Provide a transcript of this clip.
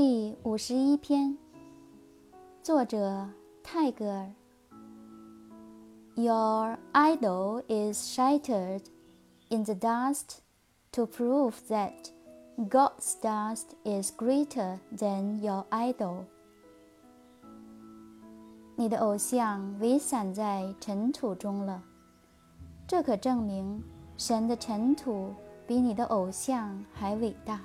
第五十一篇作者泰戈尔 your idol is shattered in the dust to prove that god's dust is greater than your idol 你的偶像围散在尘土中了这可证明神的尘土比你的偶像还伟大